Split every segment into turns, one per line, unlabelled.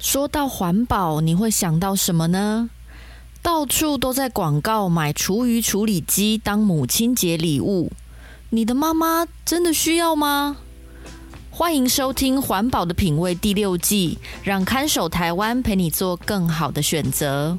说到环保，你会想到什么呢？到处都在广告买厨余处理机当母亲节礼物，你的妈妈真的需要吗？欢迎收听《环保的品味》第六季，让看守台湾陪你做更好的选择。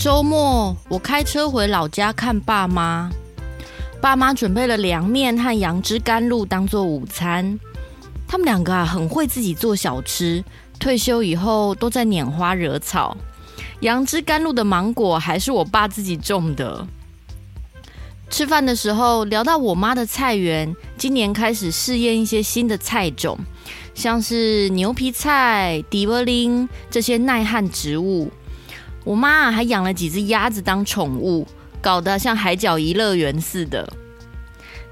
周末，我开车回老家看爸妈。爸妈准备了凉面和杨枝甘露当做午餐。他们两个啊，很会自己做小吃。退休以后都在拈花惹草。杨枝甘露的芒果还是我爸自己种的。吃饭的时候聊到我妈的菜园，今年开始试验一些新的菜种，像是牛皮菜、地波林这些耐旱植物。我妈还养了几只鸭子当宠物，搞得像海角怡乐园似的。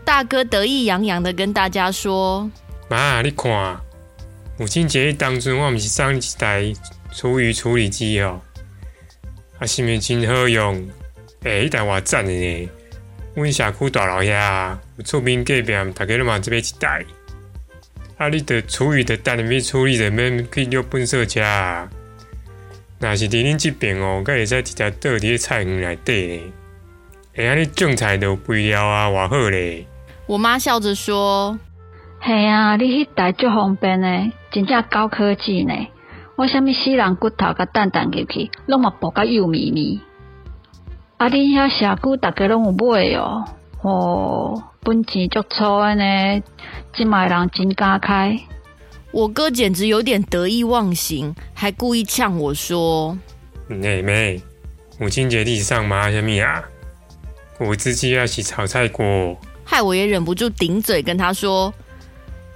大哥得意洋洋的跟大家说：“
妈，你看，母亲节当中我们是送一台厨余处理机哦，啊，是不是真好用？哎，一台我赞的呢。阮社区大楼下有厝边隔壁，大家拢嘛这边一台。啊，你的厨余的单里面处理的免去丢粪扫车。”那是伫恁这边哦，该会使直接倒伫菜园内底。哎呀，你种菜都有肥料啊，偌好咧！
我妈笑着说：“
嘿啊，你迄台足方便呢，真正高科技呢。我啥物死人骨头甲蛋蛋入去，拢嘛剥甲幼咪咪。啊，恁遐社区大家拢有买哦，哦，本钱足粗的呢，即卖人真敢开。”
我哥简直有点得意忘形，还故意呛我说：“
妹妹，母亲节你上吗？什么啊？我自己要洗炒菜锅。”
害我也忍不住顶嘴跟他说：“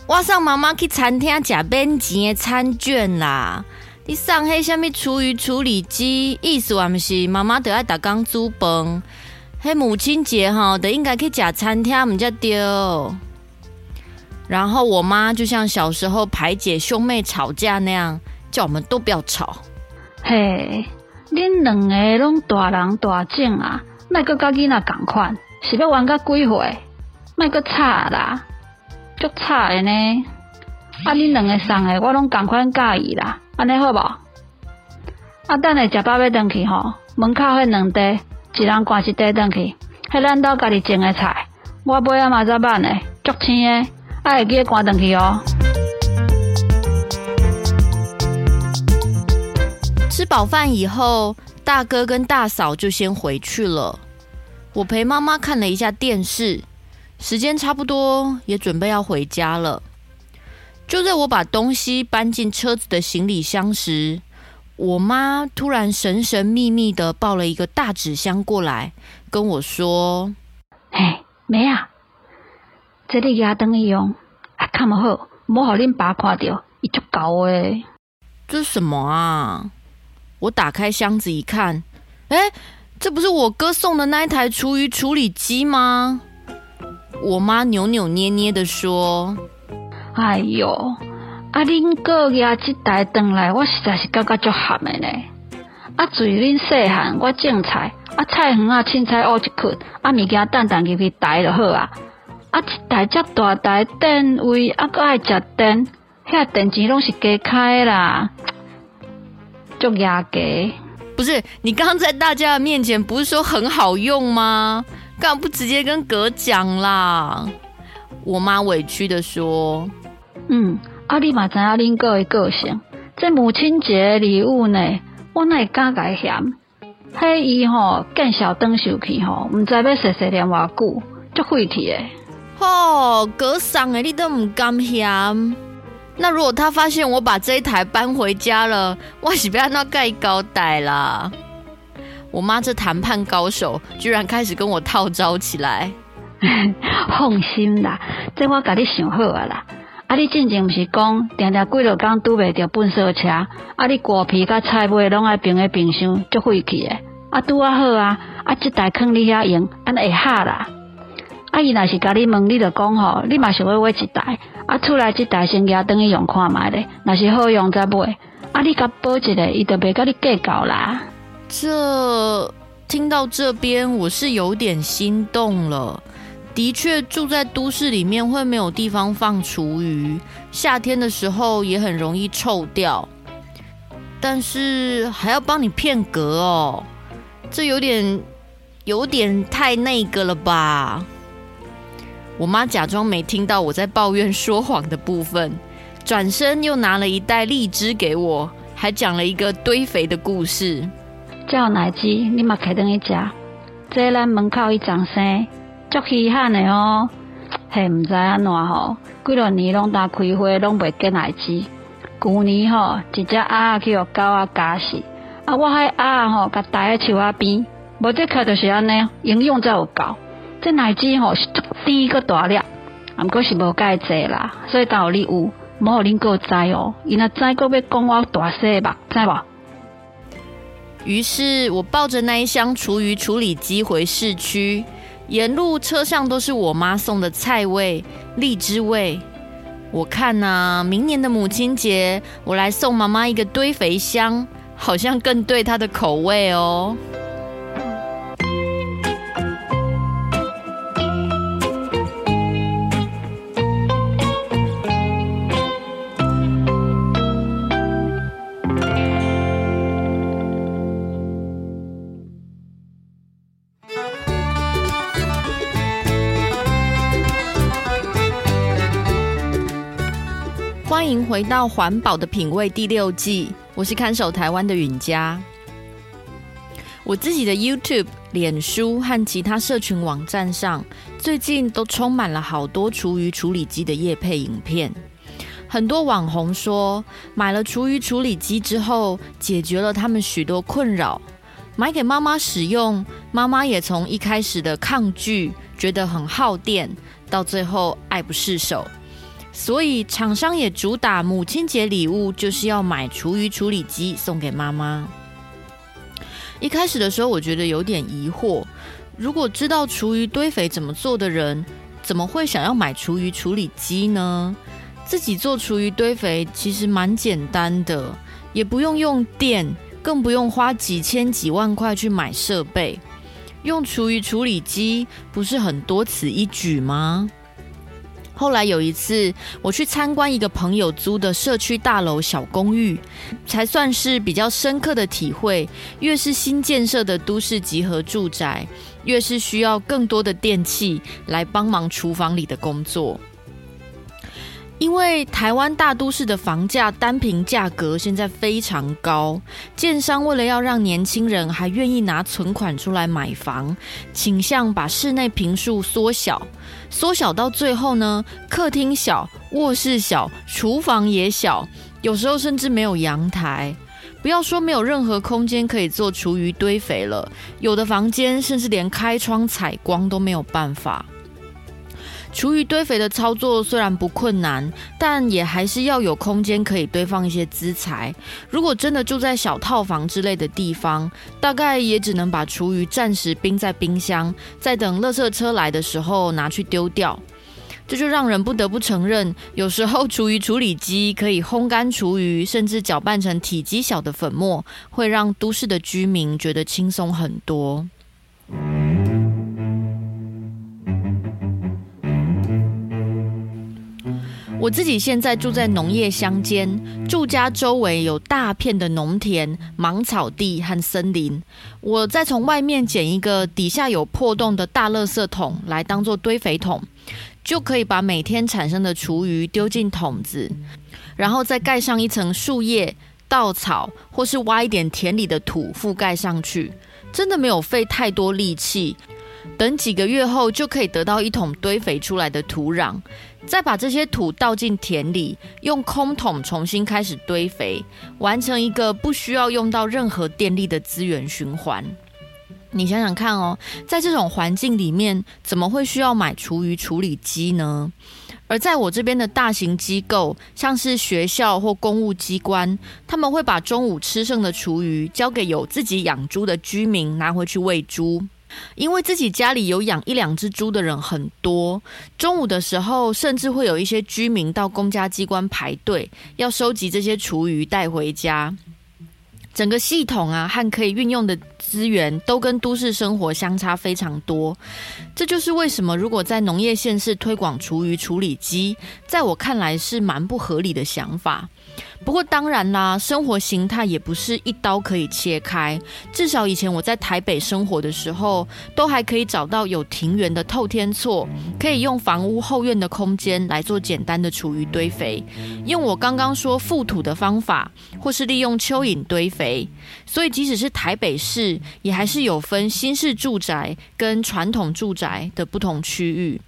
我上妈妈去餐厅吃免钱的餐券啦！你上迄什么厨余处理机？意思还不是妈妈得爱打工煮饭？迄母亲节哈，得应该去吃餐厅，唔才对。”然后我妈就像小时候排解兄妹吵架那样，叫我们都不要吵。
嘿，恁两个拢大人大种啊，卖搁甲囡仔共款，是要玩到几岁？卖搁吵啦，足吵的呢。啊，恁两个送的我拢共款介意啦，安尼好无？啊，等下食饱要回去吼，门口迄两袋，一人挂一袋回去。迄咱兜家己种的菜，我买啊嘛才慢的，足青的。爱记得关灯去哦。
吃饱饭以后，大哥跟大嫂就先回去了。我陪妈妈看了一下电视，时间差不多，也准备要回家了。就在我把东西搬进车子的行李箱时，我妈突然神神秘秘的抱了一个大纸箱过来，跟我说：“
哎，没啊。”这里压灯一用，啊，看不好，莫好恁爸看到，伊足搞诶。
这是什么啊？我打开箱子一看，哎，这不是我哥送的那一台厨余处理机吗？我妈扭扭捏捏的说：“
哎哟，啊，恁哥压这台灯来，我实在是感觉足寒的呢。啊，自恁细汉我种菜，啊，菜园啊，凊彩挖一捆，啊，物件蛋蛋入去台就好啊。”啊！一台遮大台电位，啊，搁爱食电，遐电钱拢是加开啦，足压价。
不是你刚刚在大家的面前不是说很好用吗？干嘛不直接跟哥讲啦？我妈委屈的说：“
嗯，啊，你嘛知影恁哥的个性，这母亲节礼物呢，我哪会敢甲伊嫌？嘿，伊吼见小灯受气吼，毋知要踅踅念偌久，足费气的。”
哦，隔桑诶，你都唔甘嫌。那如果他发现我把这一台搬回家了，我是不要那盖高带啦。我妈这谈判高手，居然开始跟我套招起来。
放心啦，这我甲你想好啊啦。啊，你进前不是讲，定定几落工拄袂着粪扫车，啊，你果皮甲菜尾拢爱冰个冰箱，足废气诶。啊，拄啊好啊，啊，这台坑你遐用，安尼会哈啦。啊，伊若是甲你问，你就讲吼，你嘛想要买一台，啊，出来这台先拿等去用看觅咧，若是好用再买。啊，你甲保一个，伊就别甲你计较啦。
这听到这边，我是有点心动了。的确，住在都市里面会没有地方放厨余，夏天的时候也很容易臭掉。但是还要帮你片格哦，这有点有点太那个了吧？我妈假装没听到我在抱怨说谎的部分，转身又拿了一袋荔枝给我，还讲了一个堆肥的故事。
叫奶鸡，你嘛开灯一家，在咱门口一掌声。足稀罕的哦，嘿，唔知安怎吼，几多年拢打开花，拢袂见奶鸡。旧年吼，一只鸭去互狗仔咬死，啊，我迄鸭吼，甲待喺树仔边，无这可就是安尼，营养才有够。这奶子吼是足低个大粒，啊，毋过是无介济啦，所以到你有，无互恁个知哦，伊若知个要讲我大细目，知无？
于是我抱着那一箱厨余处理机回市区。沿路车上都是我妈送的菜味、荔枝味。我看呐、啊，明年的母亲节，我来送妈妈一个堆肥箱，好像更对她的口味哦。欢迎回到《环保的品味》第六季，我是看守台湾的允嘉。我自己的 YouTube、脸书和其他社群网站上，最近都充满了好多厨余处理机的业配影片。很多网红说，买了厨余处理机之后，解决了他们许多困扰。买给妈妈使用，妈妈也从一开始的抗拒，觉得很耗电，到最后爱不释手。所以厂商也主打母亲节礼物，就是要买厨余处理机送给妈妈。一开始的时候，我觉得有点疑惑：如果知道厨余堆肥怎么做的人，怎么会想要买厨余处理机呢？自己做厨余堆肥其实蛮简单的，也不用用电，更不用花几千几万块去买设备。用厨余处理机不是很多此一举吗？后来有一次，我去参观一个朋友租的社区大楼小公寓，才算是比较深刻的体会。越是新建设的都市集合住宅，越是需要更多的电器来帮忙厨房里的工作。因为台湾大都市的房价单坪价格现在非常高，建商为了要让年轻人还愿意拿存款出来买房，倾向把室内坪数缩小，缩小到最后呢，客厅小、卧室小、厨房也小，有时候甚至没有阳台。不要说没有任何空间可以做厨余堆肥了，有的房间甚至连开窗采光都没有办法。厨余堆肥的操作虽然不困难，但也还是要有空间可以堆放一些资材。如果真的住在小套房之类的地方，大概也只能把厨余暂时冰在冰箱，再等垃圾车来的时候拿去丢掉。这就让人不得不承认，有时候厨余处理机可以烘干厨余，甚至搅拌成体积小的粉末，会让都市的居民觉得轻松很多。我自己现在住在农业乡间，住家周围有大片的农田、芒草地和森林。我再从外面捡一个底下有破洞的大垃圾桶来当做堆肥桶，就可以把每天产生的厨余丢进桶子，然后再盖上一层树叶、稻草，或是挖一点田里的土覆盖上去。真的没有费太多力气。等几个月后就可以得到一桶堆肥出来的土壤，再把这些土倒进田里，用空桶重新开始堆肥，完成一个不需要用到任何电力的资源循环。你想想看哦，在这种环境里面，怎么会需要买厨余处理机呢？而在我这边的大型机构，像是学校或公务机关，他们会把中午吃剩的厨余交给有自己养猪的居民拿回去喂猪。因为自己家里有养一两只猪的人很多，中午的时候甚至会有一些居民到公家机关排队，要收集这些厨余带回家。整个系统啊，和可以运用的资源都跟都市生活相差非常多。这就是为什么，如果在农业县市推广厨余处理机，在我看来是蛮不合理的想法。不过当然啦，生活形态也不是一刀可以切开。至少以前我在台北生活的时候，都还可以找到有庭园的透天厝，可以用房屋后院的空间来做简单的厨余堆肥，用我刚刚说覆土的方法，或是利用蚯蚓堆肥。所以即使是台北市，也还是有分新式住宅跟传统住宅的不同区域。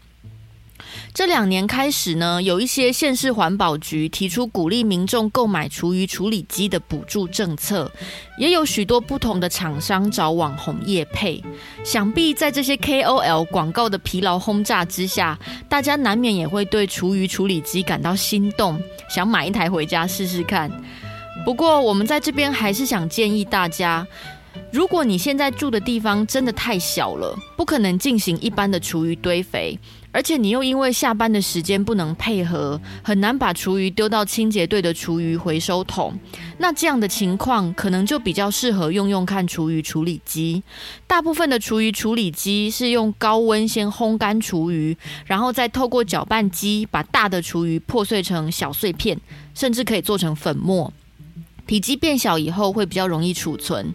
这两年开始呢，有一些县市环保局提出鼓励民众购买厨余处理机的补助政策，也有许多不同的厂商找网红业配。想必在这些 KOL 广告的疲劳轰炸之下，大家难免也会对厨余处理机感到心动，想买一台回家试试看。不过，我们在这边还是想建议大家。如果你现在住的地方真的太小了，不可能进行一般的厨余堆肥，而且你又因为下班的时间不能配合，很难把厨余丢到清洁队的厨余回收桶，那这样的情况可能就比较适合用用看厨余处理机。大部分的厨余处理机是用高温先烘干厨余，然后再透过搅拌机把大的厨余破碎成小碎片，甚至可以做成粉末。体积变小以后会比较容易储存，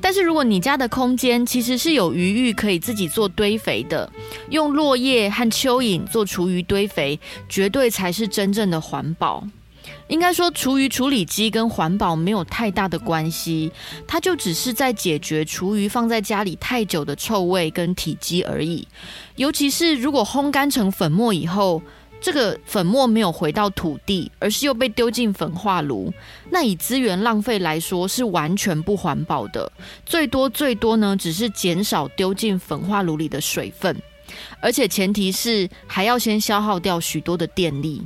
但是如果你家的空间其实是有余裕可以自己做堆肥的，用落叶和蚯蚓做厨余堆肥，绝对才是真正的环保。应该说，厨余处理机跟环保没有太大的关系，它就只是在解决厨余放在家里太久的臭味跟体积而已。尤其是如果烘干成粉末以后。这个粉末没有回到土地，而是又被丢进焚化炉。那以资源浪费来说，是完全不环保的。最多最多呢，只是减少丢进焚化炉里的水分，而且前提是还要先消耗掉许多的电力。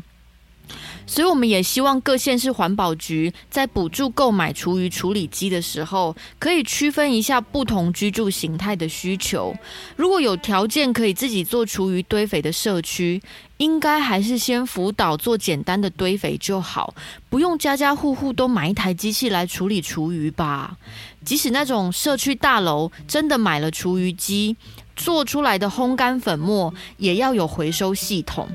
所以，我们也希望各县市环保局在补助购买厨余处理机的时候，可以区分一下不同居住形态的需求。如果有条件可以自己做厨余堆肥的社区，应该还是先辅导做简单的堆肥就好，不用家家户户都买一台机器来处理厨余吧。即使那种社区大楼真的买了厨余机，做出来的烘干粉末也要有回收系统，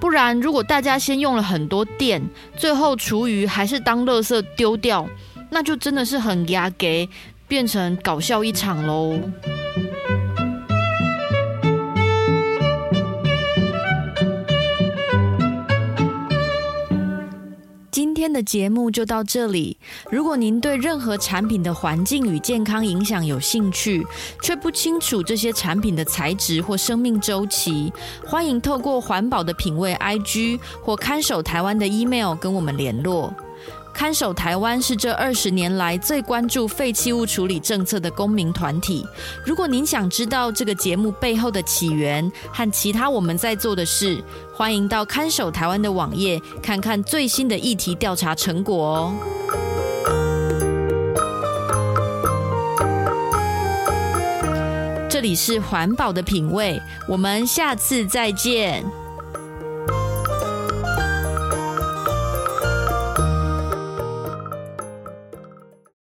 不然如果大家先用了很多电，最后厨余还是当垃圾丢掉，那就真的是很压给，变成搞笑一场喽。节目就到这里。如果您对任何产品的环境与健康影响有兴趣，却不清楚这些产品的材质或生命周期，欢迎透过环保的品味 IG 或看守台湾的 email 跟我们联络。看守台湾是这二十年来最关注废弃物处理政策的公民团体。如果您想知道这个节目背后的起源和其他我们在做的事，欢迎到看守台湾的网页看看最新的议题调查成果哦。这里是环保的品味，我们下次再见。